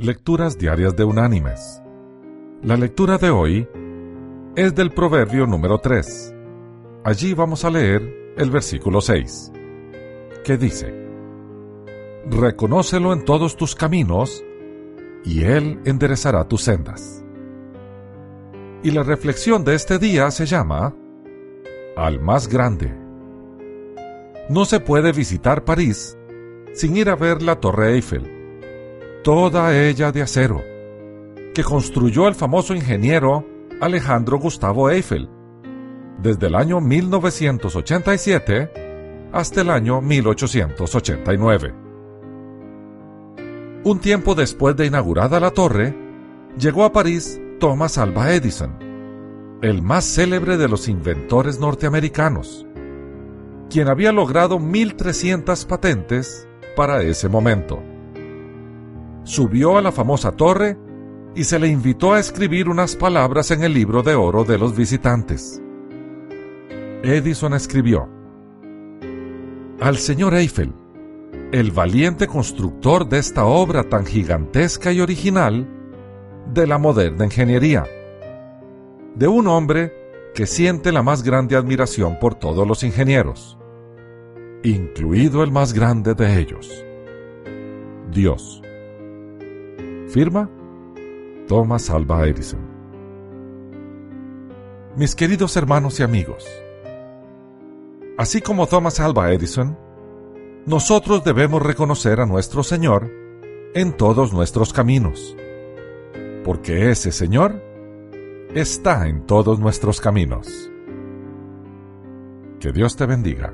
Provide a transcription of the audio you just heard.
Lecturas Diarias de Unánimes. La lectura de hoy es del Proverbio número 3. Allí vamos a leer el versículo 6, que dice, Reconócelo en todos tus caminos, y Él enderezará tus sendas. Y la reflexión de este día se llama Al más grande. No se puede visitar París sin ir a ver la Torre Eiffel toda ella de acero, que construyó el famoso ingeniero Alejandro Gustavo Eiffel, desde el año 1987 hasta el año 1889. Un tiempo después de inaugurada la torre, llegó a París Thomas Alva Edison, el más célebre de los inventores norteamericanos, quien había logrado 1.300 patentes para ese momento subió a la famosa torre y se le invitó a escribir unas palabras en el libro de oro de los visitantes. Edison escribió, Al señor Eiffel, el valiente constructor de esta obra tan gigantesca y original de la moderna ingeniería, de un hombre que siente la más grande admiración por todos los ingenieros, incluido el más grande de ellos, Dios. Firma Thomas Alva Edison. Mis queridos hermanos y amigos, así como Thomas Alva Edison, nosotros debemos reconocer a nuestro Señor en todos nuestros caminos, porque ese Señor está en todos nuestros caminos. Que Dios te bendiga.